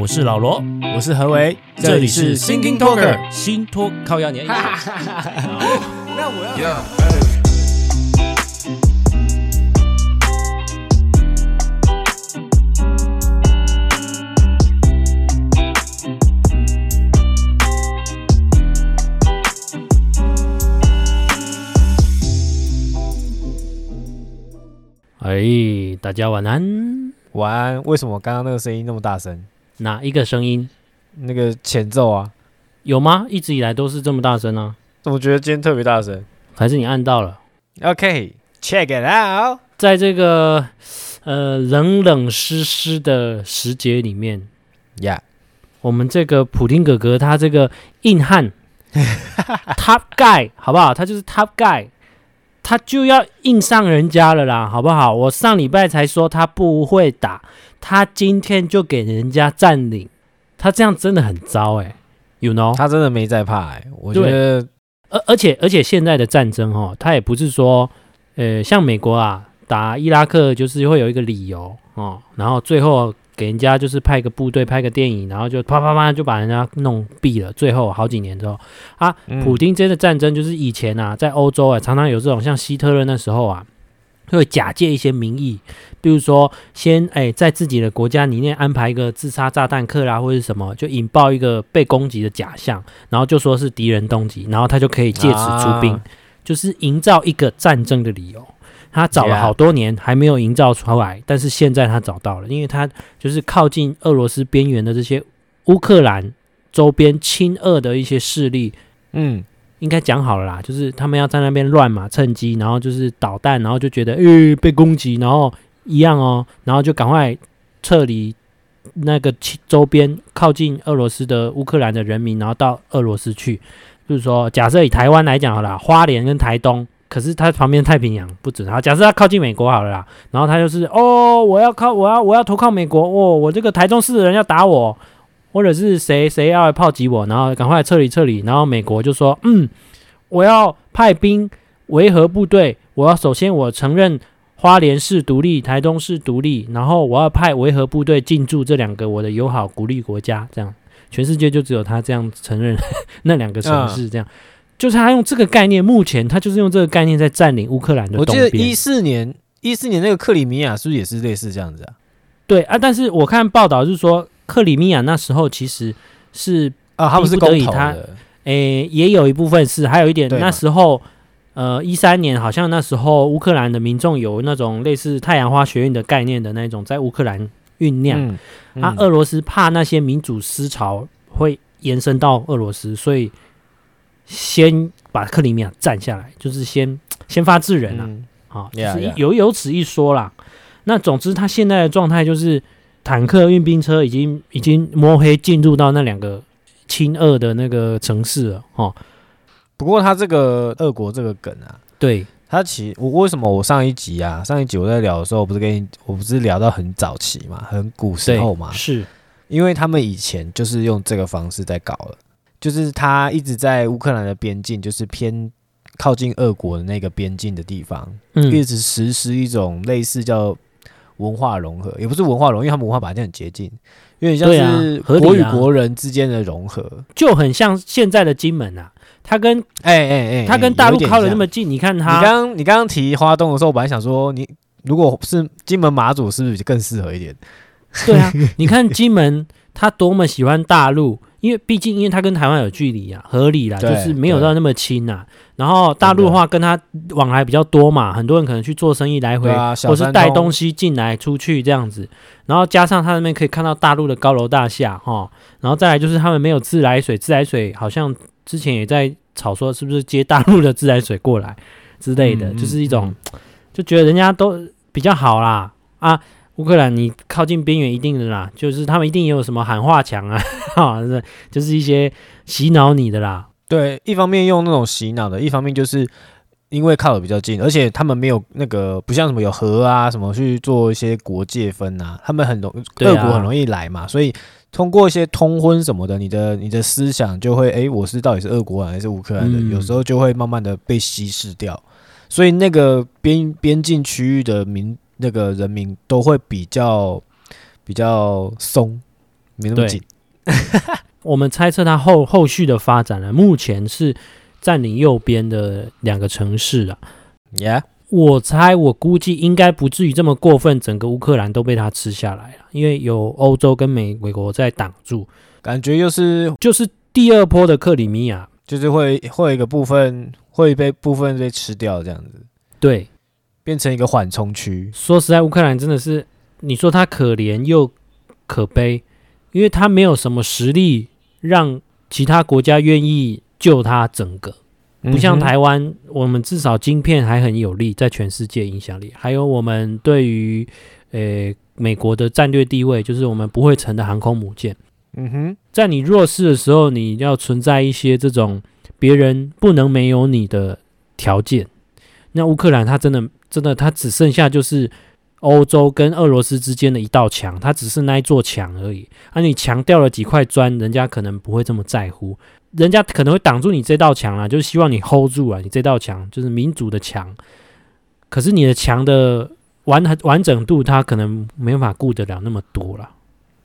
我是老罗，我是何为，这里是 Thinking Talker 新托靠压年。那我要。哎，大家晚安。晚安。为什么刚刚那个声音那么大声？哪一个声音？那个前奏啊？有吗？一直以来都是这么大声啊？我觉得今天特别大声，还是你按到了？OK，check、it out。在这个呃冷冷湿湿的时节里面，Yeah，我们这个普丁哥哥他这个硬汉，Top Guy，好不好？他就是 Top Guy。他就要硬上人家了啦，好不好？我上礼拜才说他不会打，他今天就给人家占领，他这样真的很糟哎、欸，you know？他真的没在怕哎、欸，我觉得，而而且而且现在的战争哦，他也不是说，呃，像美国啊打伊拉克就是会有一个理由哦，然后最后。给人家就是派个部队，拍个电影，然后就啪啪啪就把人家弄毙了。最后好几年之后啊，普丁这的战争就是以前啊，在欧洲啊，常常有这种像希特勒那时候啊，会假借一些名义，比如说先哎在自己的国家里面安排一个自杀炸弹客啦，或者什么，就引爆一个被攻击的假象，然后就说是敌人攻击，然后他就可以借此出兵，就是营造一个战争的理由。他找了好多年还没有营造出来，但是现在他找到了，因为他就是靠近俄罗斯边缘的这些乌克兰周边亲俄的一些势力，嗯，应该讲好了啦，就是他们要在那边乱嘛，趁机，然后就是导弹，然后就觉得，诶，被攻击，然后一样哦，然后就赶快撤离那个周边靠近俄罗斯的乌克兰的人民，然后到俄罗斯去，就是说，假设以台湾来讲好了，花莲跟台东。可是他旁边太平洋不准他。假设他靠近美国好了啦，然后他就是哦，我要靠，我要我要投靠美国哦，我这个台中市的人要打我，或者是谁谁要来炮击我，然后赶快撤离撤离。然后美国就说，嗯，我要派兵维和部队，我要首先我承认花莲市独立，台东市独立，然后我要派维和部队进驻这两个我的友好鼓励国家，这样全世界就只有他这样承认 那两个城市这样。就是他用这个概念，目前他就是用这个概念在占领乌克兰的东边。我记得一四年，一四年那个克里米亚是不是也是类似这样子啊？对啊，但是我看报道就是说，克里米亚那时候其实是啊，他不是公投他诶，也有一部分是，还有一点那时候，呃，一三年好像那时候乌克兰的民众有那种类似太阳花学运的概念的那种，在乌克兰酝酿。嗯嗯、啊，俄罗斯怕那些民主思潮会延伸到俄罗斯，所以。先把克里米亚占下来，就是先 先发制人啊，好、嗯，就是有有此一说啦。那总之，他现在的状态就是坦克、运兵车已经已经摸黑进入到那两个亲俄的那个城市了，哦。不过他这个俄国这个梗啊，对他其实我为什么我上一集啊，上一集我在聊的时候，我不是跟你我不是聊到很早期嘛，很古时候嘛，是因为他们以前就是用这个方式在搞了。就是他一直在乌克兰的边境，就是偏靠近俄国的那个边境的地方，嗯，一直实施一种类似叫文化融合，也不是文化融合，因为他们文化本来就很接近，有点像是国与国人之间的融合，啊啊，就很像现在的金门啊。他跟哎哎哎，他跟大陆靠的那么近，你看他，你刚你刚刚提花东的时候，我本来想说，你如果是金门马祖，是不是就更适合一点？对啊，你看金门，他多么喜欢大陆。因为毕竟，因为他跟台湾有距离啊，合理啦，就是没有到那么亲呐。然后大陆的话，跟他往来比较多嘛，很多人可能去做生意来回，啊、或是带东西进来出去这样子。然后加上他那边可以看到大陆的高楼大厦哈，然后再来就是他们没有自来水，自来水好像之前也在吵说是不是接大陆的自来水过来之类的，嗯、就是一种、嗯、就觉得人家都比较好啦啊。乌克兰，你靠近边缘一定的啦，就是他们一定也有什么喊话墙啊，哈，就是一些洗脑你的啦。对，一方面用那种洗脑的，一方面就是因为靠的比较近，而且他们没有那个不像什么有河啊什么去做一些国界分啊，他们很容俄国很容易来嘛，所以通过一些通婚什么的，你的你的思想就会，哎，我是到底是俄国人还是乌克兰的，有时候就会慢慢的被稀释掉，所以那个边边境区域的民。那个人民都会比较比较松，没那么紧。我们猜测他后后续的发展呢，目前是占领右边的两个城市啊。Yeah，我猜我估计应该不至于这么过分，整个乌克兰都被他吃下来了，因为有欧洲跟美美国在挡住，感觉又是就是第二波的克里米亚，就是会会有一个部分会被部分被吃掉这样子，对，变成一个缓冲区。说实在，乌克兰真的是你说他可怜又可悲，因为他没有什么实力。让其他国家愿意救他整个，不像台湾，我们至少晶片还很有利，在全世界影响力。还有我们对于呃美国的战略地位，就是我们不会沉的航空母舰。嗯哼，在你弱势的时候，你要存在一些这种别人不能没有你的条件。那乌克兰他真的真的它只剩下就是。欧洲跟俄罗斯之间的一道墙，它只是那一座墙而已。而、你强调了几块砖，人家可能不会这么在乎，人家可能会挡住你这道墙啊，就是希望你 hold 住啊，你这道墙就是民主的墙。可是你的墙的完完整度，它可能没办法顾得了那么多了。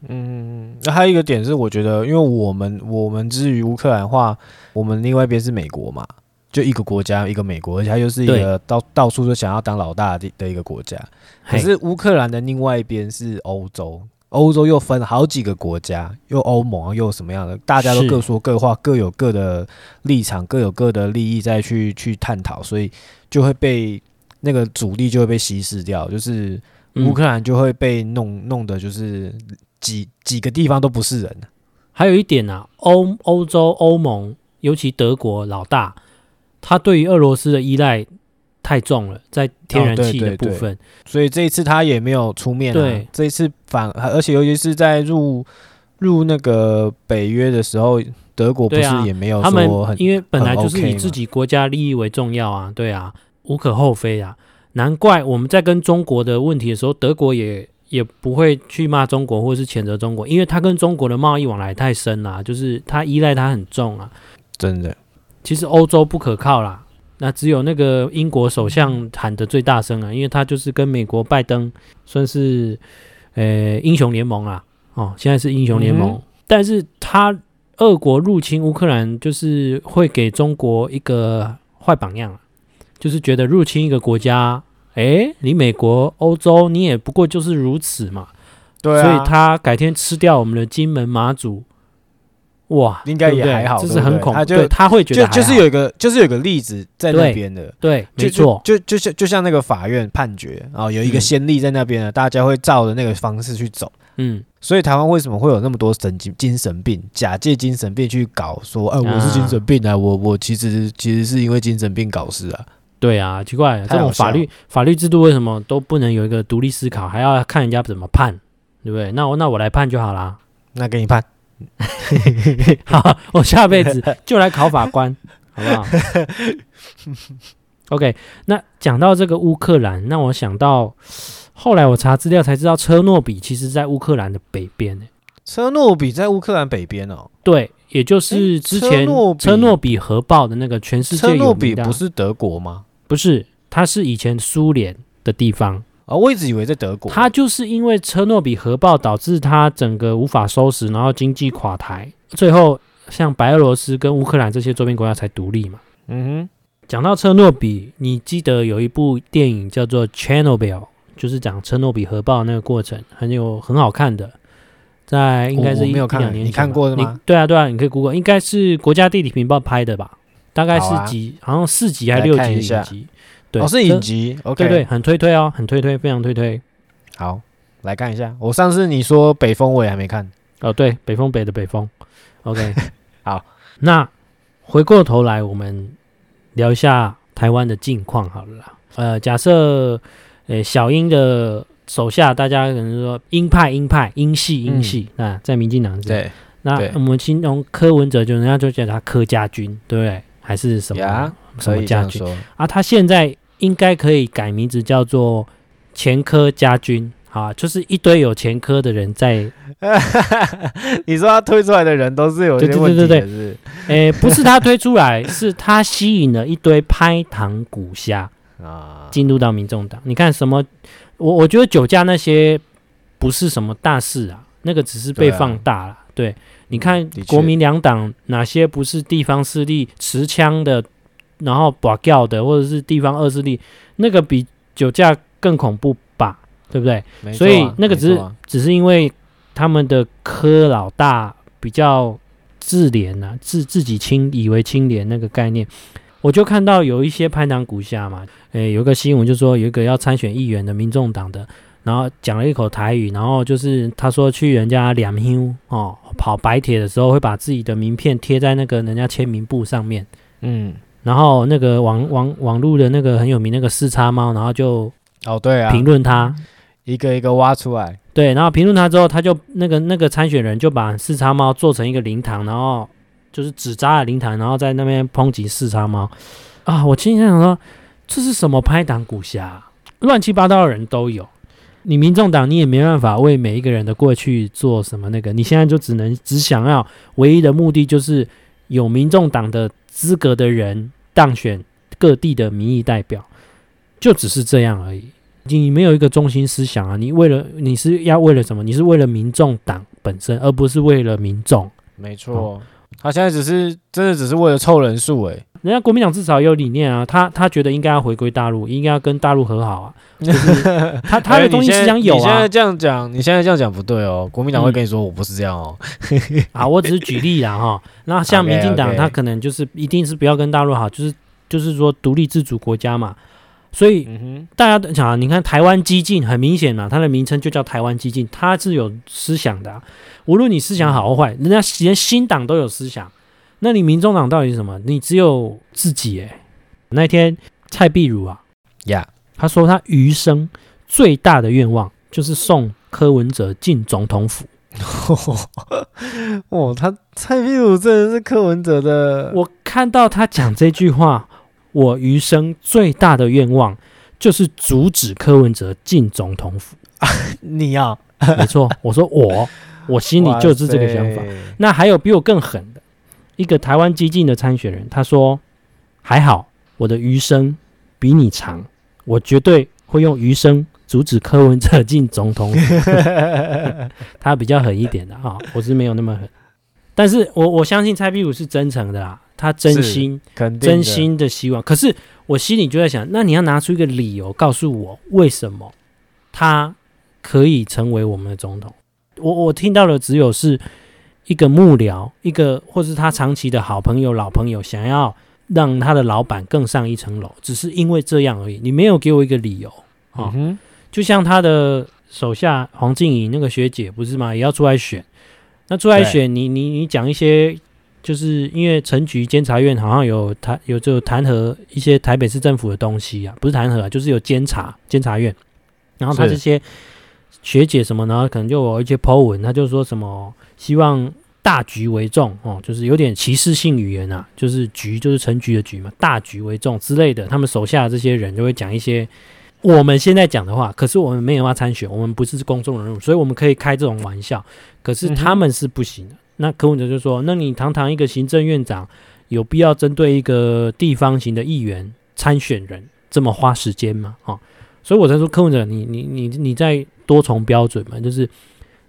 嗯，那还有一个点是，我觉得，因为我们我们之于乌克兰话，我们另外一边是美国嘛。就一个国家，一个美国，而且它又是一个到到处都想要当老大的的一个国家。可是乌克兰的另外一边是欧洲，欧洲又分好几个国家，又欧盟又什么样的，大家都各说各话，各有各的立场，各有各的利益再去去探讨，所以就会被那个主力就会被稀释掉，就是乌克兰就会被弄弄的就是几几个地方都不是人。还有一点啊，欧欧洲欧盟，尤其德国老大。他对于俄罗斯的依赖太重了，在天然气的部分，哦、对对对，所以这一次他也没有出面、啊。对，这一次反而且尤其是在入入那个北约的时候，德国不是也没有说很、啊、他们，因为本来就是以自己国家利益为重要啊，对啊，无可厚非啊。难怪我们在跟中国的问题的时候，德国也也不会去骂中国或是谴责中国，因为他跟中国的贸易往来太深了、啊，就是他依赖他很重啊，真的。其实欧洲不可靠啦，那只有那个英国首相喊得最大声啊，因为他就是跟美国拜登算是呃英雄联盟啦，哦，现在是英雄联盟，嗯、但是他俄国入侵乌克兰，就是会给中国一个坏榜样，就是觉得入侵一个国家，诶，你美国、欧洲，你也不过就是如此嘛，对啊，所以他改天吃掉我们的金门、马祖。哇，应该也还好，就是很恐怖。他就他会觉得就就是有一个就是有一个例子在那边的，对，没错，就就像就像那个法院判决啊，有一个先例在那边的，大家会照着那个方式去走。嗯，所以台湾为什么会有那么多神经精神病，假借精神病去搞说，哎，我是精神病啊，我我其实其实是因为精神病搞事啊。对啊，奇怪，这种法律法律制度为什么都不能有一个独立思考，还要看人家怎么判，对不对？那我那我来判就好啦，那给你判。好，我下辈子就来考法官，好不好？OK，那讲到这个乌克兰，那我想到后来我查资料才知道，车诺比其实在乌克兰的北边呢。车诺比在乌克兰北边哦，对，也就是之前车诺比核爆的那个全世界有名的。车诺比不是德国吗？不是，它是以前苏联的地方。啊、哦，我一直以为在德国。他就是因为车诺比核爆导致他整个无法收拾，然后经济垮台，最后像白俄罗斯跟乌克兰这些周边国家才独立嘛。嗯哼，讲到车诺比，你记得有一部电影叫做《Chernobyl》，就是讲车诺比核爆那个过程，很有很好看的，在应该是一两年前，你看过的吗？对啊，对啊，你可以 Google，应该是国家地理频道拍的吧？大概是几，好，像四集还是六集的影集。哦，是影集，OK，对对，很推推哦，很推推，非常推推。好，来看一下。我上次你说北风，我也还没看。哦，对，北风北的北风，OK。好，那回过头来，我们聊一下台湾的近况好了啦。呃，假设呃小英的手下，大家可能说鹰派鹰派鹰系鹰系啊，在民进党对。那我们形容柯文哲，就人家就叫他柯家军，对不对？还是什么呀什么家军啊？他现在。应该可以改名字叫做前科家军，啊，就是一堆有前科的人在。你说他推出来的人都是有些问题的是不是？对对对对对，诶，不是他推出来，是他吸引了一堆拍糖股虾啊，进入到民众党。你看什么？我我觉得酒驾那些不是什么大事啊，那个只是被放大了。对，啊、对，你看国民两党哪些不是地方势力持枪的，然后跋轿的，或者是地方恶势力，那个比酒驾更恐怖吧？对不对？啊、所以那个只是、啊、只是因为他们的科老大比较自怜呐、啊，自自己清以为清廉那个概念。我就看到有一些拍档股下嘛，诶，有个新闻就说有一个要参选议员的民众党的，然后讲了一口台语，然后就是他说去人家两乡哦跑白铁的时候会把自己的名片贴在那个人家签名簿上面，嗯，然后那个网网网络的那个很有名那个四叉猫，然后就哦对啊，评论他一个一个挖出来，对，然后评论他之后，他就那个那个参选人就把四叉猫做成一个灵堂，然后。就是纸扎的灵堂，然后在那边抨击四叉猫啊！我今天想说，这是什么拍档骨侠？乱七八糟的人都有。你民众党，你也没办法为每一个人的过去做什么那个。你现在就只能只想要唯一的目的，就是有民众党的资格的人当选各地的民意代表，就只是这样而已。你没有一个中心思想啊！你为了你是要为了什么？你是为了民众党本身，而不是为了民众。没错。他现在只是真的只是为了凑人数诶，人家国民党至少有理念啊，他他觉得应该要回归大陆，应该要跟大陆和好啊。就是 他他的东西思想有啊。你现在这样讲，你现在这样讲不对哦。国民党会跟你说我不是这样哦。啊，我只是举例啦哈。那像民进党，他可能就是一定是不要跟大陆好，就是就是说独立自主国家嘛。所以大家讲啊，你看台湾激进很明显嘛，它的名称就叫台湾激进，它是有思想的啊。无论你思想好或坏，人家连新党都有思想，那你民众党到底是什么？你只有自己诶。那天蔡壁如啊，呀，他说他余生最大的愿望就是送柯文哲进总统府。哦，他蔡壁如真的是柯文哲的。我看到他讲这句话。我余生最大的愿望就是阻止柯文哲进总统府。你要？没错，我说我，我心里就是这个想法。那还有比我更狠的一个台湾激进的参选人，他说：“还好，我的余生比你长，我绝对会用余生阻止柯文哲进总统府。”他比较狠一点的啊，我是没有那么狠。但是我我相信蔡壁如是真诚的啦。他真心、真心的希望，可是我心里就在想，那你要拿出一个理由告诉我，为什么他可以成为我们的总统？我我听到的只有是一个幕僚，一个或是他长期的好朋友、老朋友，想要让他的老板更上一层楼，只是因为这样而已。你没有给我一个理由啊、哦嗯！就像他的手下黄静怡那个学姐不是吗？也要出来选，那出来选，你你你讲一些。就是因为陈局监察院好像有弹有就弹劾一些台北市政府的东西啊，不是弹劾啊，就是有监察监察院，然后他这些学姐什么然后，可能就有一些 po 文，他就说什么希望大局为重哦，就是有点歧视性语言啊，就是局就是成局的局嘛，大局为重之类的，他们手下的这些人就会讲一些我们现在讲的话，可是我们没有要参选，我们不是公众人物，所以我们可以开这种玩笑，可是他们是不行的。嗯那柯文哲就说：“那你堂堂一个行政院长，有必要针对一个地方型的议员参选人这么花时间吗？”哦，所以我才说柯文哲，你你你你在多重标准嘛？就是，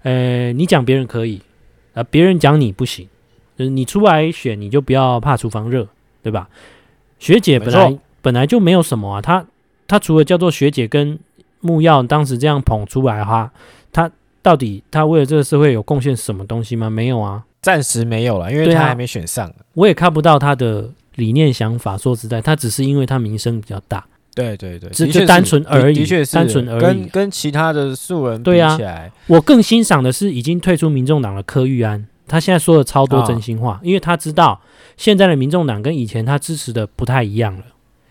呃，你讲别人可以，呃，别人讲你不行，就是你出来选，你就不要怕厨房热，对吧？学姐本来本来就没有什么啊，她她除了叫做学姐跟木曜当时这样捧出来哈，她。到底她为了这个社会有贡献什么东西吗？没有啊，暂时没有了，因为她还没选上。我也看不到她的理念想法。说实在，她只是因为她名声比较大。对对对，只是单纯而已，的确是单纯而已。跟跟其他的素人比起来，对啊，我更欣赏的是已经退出民众党的柯玉安，他现在说的超多真心话，哦，因为他知道现在的民众党跟以前他支持的不太一样了。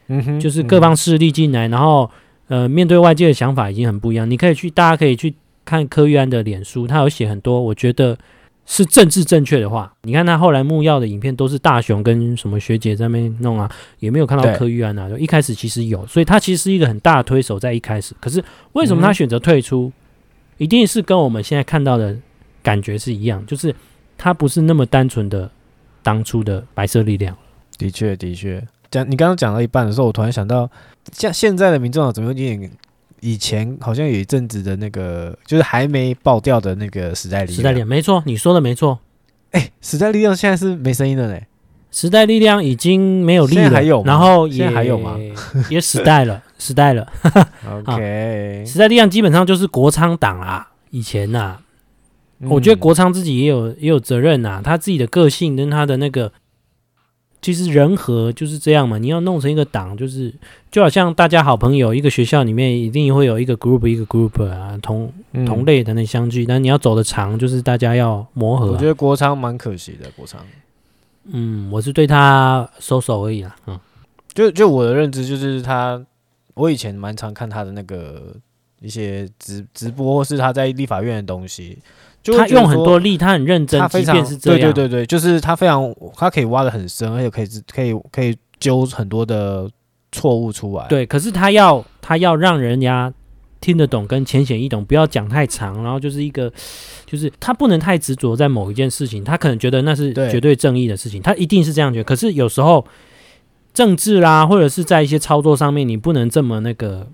嗯哼，就是各方势力进来，然后呃，面对外界的想法已经很不一样。你可以去，大家可以去。看柯玉安的脸书，他有写很多，我觉得是政治正确的话。你看他后来木曜的影片，都是大雄跟什么学姐在那边弄啊，也没有看到柯玉安啊。就一开始其实有，所以他其实是一个很大的推手，在一开始。可是为什么他选择退出？嗯，一定是跟我们现在看到的感觉是一样，就是他不是那么单纯的当初的白色力量。的确，的确，讲你刚刚讲到一半的时候，我突然想到，像现在的民众党怎么有点？以前好像有一阵子的那个，就是还没爆掉的那个时代力量。时代力量没错，你说的没错。哎、欸，时代力量现在是没声音了嘞。时代力量已经没有力了，还有？然后也现在还有吗？也时代了，时代了。OK，时代力量基本上就是国昌党啊。以前呐、我觉得国昌自己也有也有责任呐、啊。他自己的个性跟他的那个，其实人和就是这样嘛。你要弄成一个党，就是就好像大家好朋友，一个学校里面一定会有一个 group 一个 group 啊，同、嗯、同类的那相聚。但你要走得长，就是大家要磨合、啊。我觉得国昌蛮可惜的，国昌。嗯，我是对他收手而已啦。嗯，就就我的认知就是他，我以前蛮常看他的那个一些直直播，或是他在立法院的东西。就他用很多力，他很认真，他非常是这样。对对对对，就是他非常，他可以挖的很深，而且可以可以可以揪很多的错误出来。对，可是他要他要让人家。听得懂跟浅显易懂，不要讲太长，然后就是一个，就是他不能太执着在某一件事情，他可能觉得那是绝对正义的事情，他一定是这样觉得。可是有时候政治啦，或者是在一些操作上面，你不能这么那个。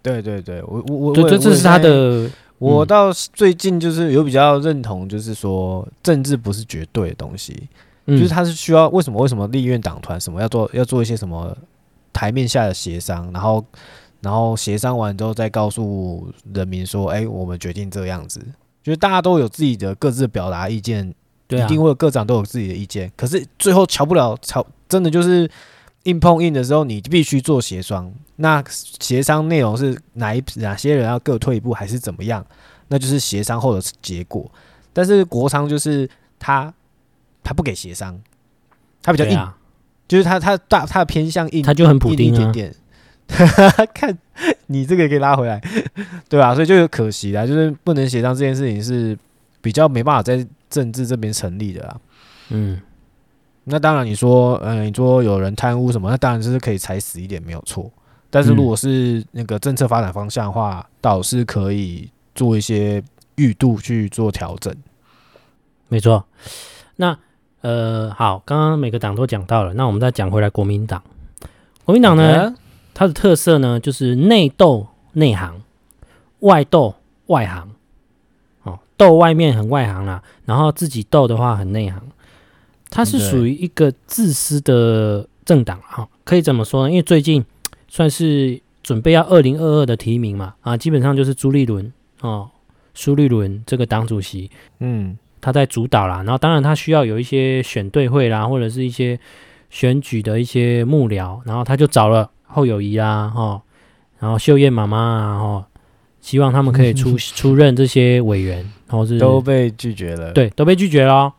对对对，我我我，这这这是他的。我到最近就是有比较认同，就是说政治不是绝对的东西，嗯、就是他是需要为什么为什么立院党团什么要做要做一些什么台面下的协商，然后。然后协商完之后，再告诉人民说：“哎，我们决定这样子。”就是大家都有自己的各自的表达意见，对啊、一定会有各长都有自己的意见。可是最后瞧不了，瞧真的就是硬碰硬的时候，你必须做协商。那协商内容是哪一哪些人要各退一步，还是怎么样？那就是协商后的结果。但是国昌就是他，他不给协商，他比较硬，啊、就是他他大他的偏向硬，他就很普丁、啊、一点点。看你这个也可以拉回来，对吧？所以就有可惜啦，就是不能协商这件事情是比较没办法在政治这边成立的啦。嗯，那当然你说，嗯、呃，你说有人贪污什么，那当然就是可以踩死一点没有错。但是如果是那个政策发展方向的话，倒是可以做一些预度去做调整。没错。那呃，好，刚刚每个党都讲到了，那我们再讲回来国民党。国民党呢.它的特色呢，就是内斗内行，外斗外行。哦，斗外面很外行啦，然后自己斗的话很内行。它是属于一个自私的政党啊，可以怎么说呢？因为最近算是准备要二零二二的提名嘛，啊，基本上就是朱立伦哦，苏立伦这个党主席，嗯，他在主导啦。然后当然他需要有一些选对会啦，或者是一些选举的一些幕僚，然后他就找了。侯友谊啦，哈，然后秀燕妈妈啊，哈，希望他们可以出 出任这些委员，然后是都被拒绝了，对，都被拒绝了哦。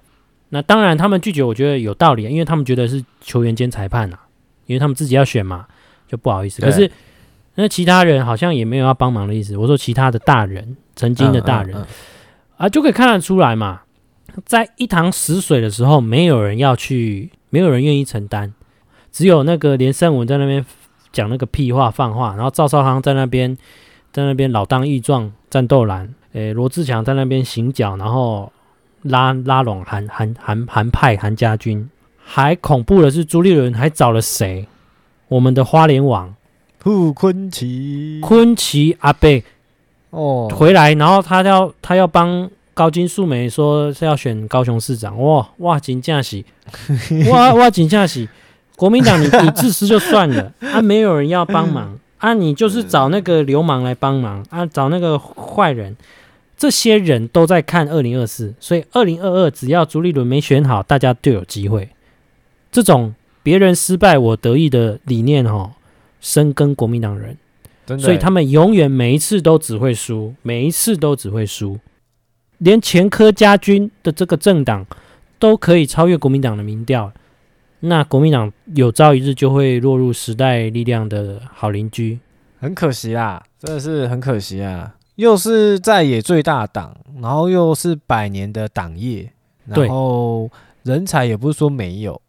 那当然，他们拒绝，我觉得有道理，因为他们觉得是球员兼裁判啊，因为他们自己要选嘛，就不好意思。可是那其他人好像也没有要帮忙的意思。我说其他的大人，曾经的大人、嗯嗯嗯、啊，就可以看得出来嘛，在一塘死水的时候，没有人要去，没有人愿意承担，只有那个连胜文在那边。讲那个屁话放话，然后赵少康在那边，在那边老当益壮战斗蓝，诶，罗志强在那边行脚，然后拉拉拢韩韩韩韩派韩家军，还恐怖的是朱立伦还找了谁？我们的花莲王傅昆奇，昆奇阿伯哦。回来，然后他要他要帮高金素梅说是要选高雄市长，哇哇真正是，哇哇真正是。国民党，你你自私就算了，啊，没有人要帮忙，啊，你就是找那个流氓来帮忙，啊，找那个坏人，这些人都在看二零二四，所以二零二二只要朱立伦没选好，大家就有机会。这种别人失败我得意的理念，哈，深耕国民党人，所以他们永远每一次都只会输，每一次都只会输，连前科家军的这个政党都可以超越国民党的民调。那国民党有朝一日就会落入时代力量的好邻居，很可惜啦，真的是很可惜啊！又是在野最大党，然后又是百年的党业，然后人才也不是说没有，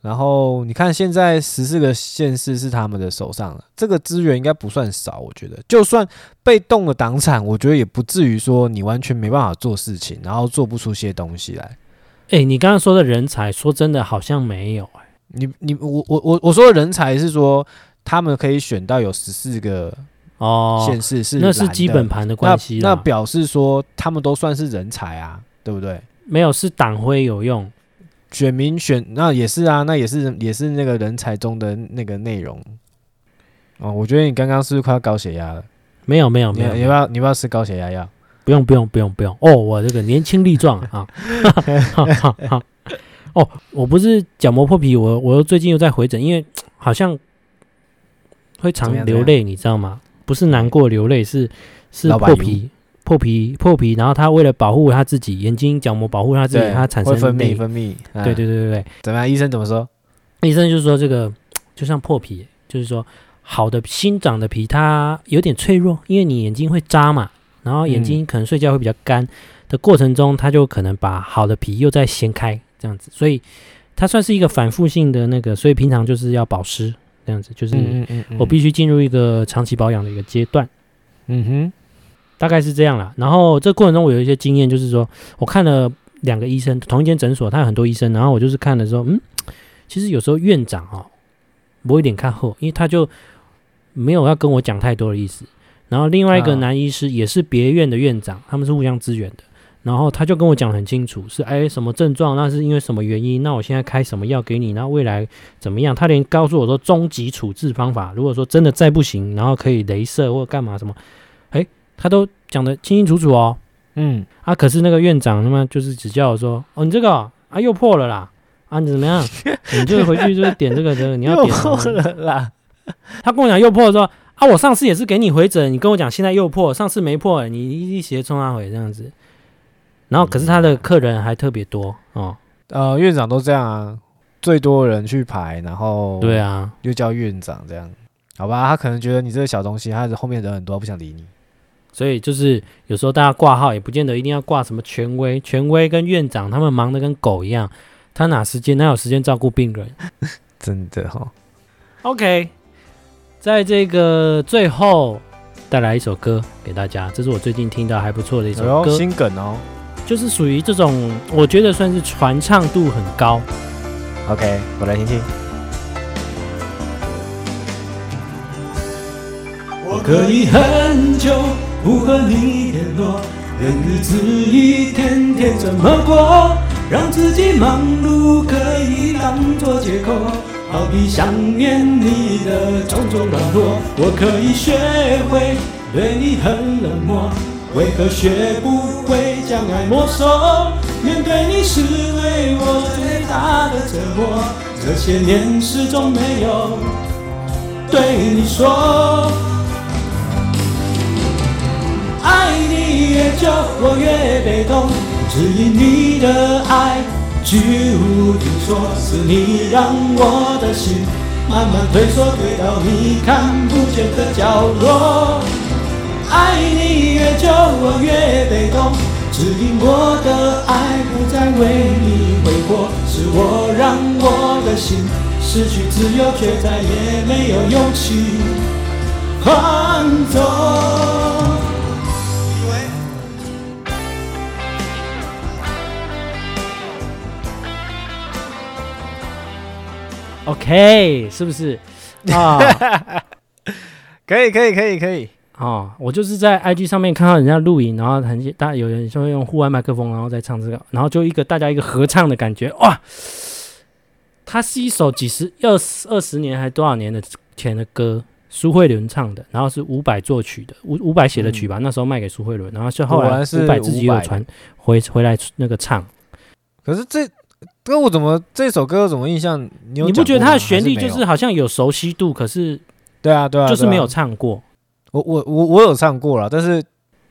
然后你看现在十四个县市是他们的手上了，这个资源应该不算少，我觉得就算被动的党产，我觉得也不至于说你完全没办法做事情，然后做不出些东西来。哎，你刚刚说的人才，说真的，好像没有哎。你你我我我我说的人才是说，他们可以选到有十四个哦，显示是那是基本盘的关系。那表示说他们都算是人才啊，对不对？没有，是党徽有用，选民选那也是啊，那也是也是那个人才中的那个内容。哦，我觉得你刚刚是不是快要高血压了？没有没有没有，你要你要不要吃高血压药？不用不用不用不用哦，我这个年轻力壮啊！哦，我不是角膜破皮，我我最近又在回诊，因为好像会常流泪，你知道吗？不是难过流泪，是是破皮破皮破皮，然后他为了保护他自己眼睛角膜，保护他自己，他产生分泌分泌。对对对对对，怎么样？医生怎么说？医生就是说这个就像破皮，就是说。好的新长的皮，它有点脆弱，因为你眼睛会扎嘛，然后眼睛可能睡觉会比较干的过程中，它就可能把好的皮又再掀开这样子，所以它算是一个反复性的那个，所以平常就是要保湿这样子，就是我必须进入一个长期保养的一个阶段，嗯哼，大概是这样啦。然后这过程中我有一些经验，就是说我看了两个医生，同一间诊所，他有很多医生，然后我就是看的时候，嗯，其实有时候院长哦，我有点看后，因为他就。没有要跟我讲太多的意思，然后另外一个男医师也是别院的院长，他们是互相支援的，然后他就跟我讲很清楚，是哎什么症状，那是因为什么原因，那我现在开什么药给你，那未来怎么样，他连告诉我说终极处置方法，如果说真的再不行，然后可以镭射或干嘛什么，哎，他都讲得清清楚楚哦，嗯，啊，可是那个院长他妈就是只叫我说，哦你这个啊又破了啦，啊你怎么样，你就回去就是点这个这个，你要点破了啦。他跟我讲又破，说啊，我上次也是给你回诊，你跟我讲现在又破，上次没破，你一斜冲他回这样子。然后可是他的客人还特别多哦，呃，院长都这样啊，最多人去排，然后对啊，又叫院长这样，好吧？他可能觉得你这个小东西，他后面人很多，不想理你。所以就是有时候大家挂号也不见得一定要挂什么权威，权威跟院长他们忙得跟狗一样，他哪时间哪有时间照顾病人？真的哈、哦。OK。在这个最后带来一首歌给大家，这是我最近听到还不错的一首歌，心梗哦，就是属于这种我觉得算是传唱度很高。OK，我来听听。我可以很久不和你联络，任日子一天天怎么过，让自己忙碌可以当作借口。好比想念你的种种软弱，我可以学会对你很冷漠，为何学不会将爱没收？面对你是对我最大的折磨，这些年始终没有对你说，爱你越久，我越被动，只因你的爱。居无定所，是你让我的心慢慢退缩，退到你看不见的角落。爱你越久，我越被动，只因我的爱不再为你挥霍，是我让我的心失去自由，却再也没有勇气放纵。OK，是不是啊？可以，可以，可以，可以哦。我就是在 IG 上面看到人家录影，然后很大有人就会用户外麦克风，然后再唱这个，然后就一个大家一个合唱的感觉哇！它是一首几十、二十、二十年还多少年的前的歌，苏慧伦唱的，然后是伍佰作曲的，伍伍佰写的曲吧？嗯、那时候卖给苏慧伦，然后是后来伍佰自己有传回回来那个唱。可是这。歌我怎么这首歌怎么印象？你，你不觉得它的旋律就是好像有熟悉度？可是，对啊，对啊，就是没有唱过。我我我我有唱过了，但是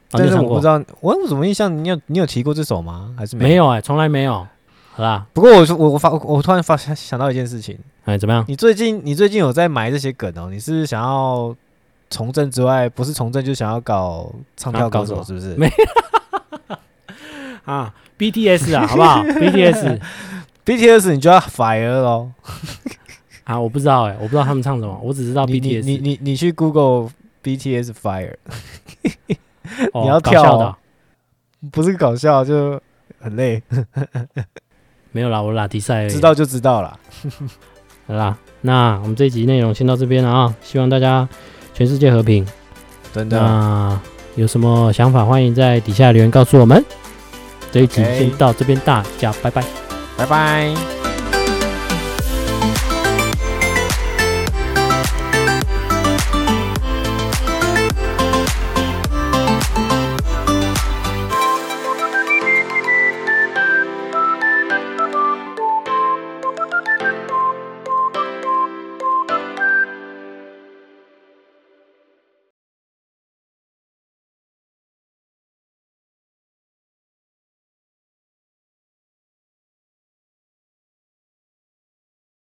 但是我不知道我我怎么印象？你有你有提过这首吗？还是没有？没有哎，从来没有。好啦，不过我我我发我突然发想到一件事情，哎，怎么样？你最近你最近有在埋这些梗哦？你是想要从政之外，不是从政就想要搞唱跳歌手，是不是？没 啊，BTS 啊，好不好？BTS。BTS 你就要 fire 喽 啊！我不知道哎、欸，我不知道他们唱什么，我只知道 BTS。你你你，你去 Google BTS fire，哦、你要跳、哦，的不是搞笑就很累。没有啦，我拉迪赛，知道就知道啦。好啦，那我们这一集内容先到这边了啊！希望大家全世界和平。真的。那有什么想法，欢迎在底下留言告诉我们。这一集先到这边，大家拜拜，拜拜。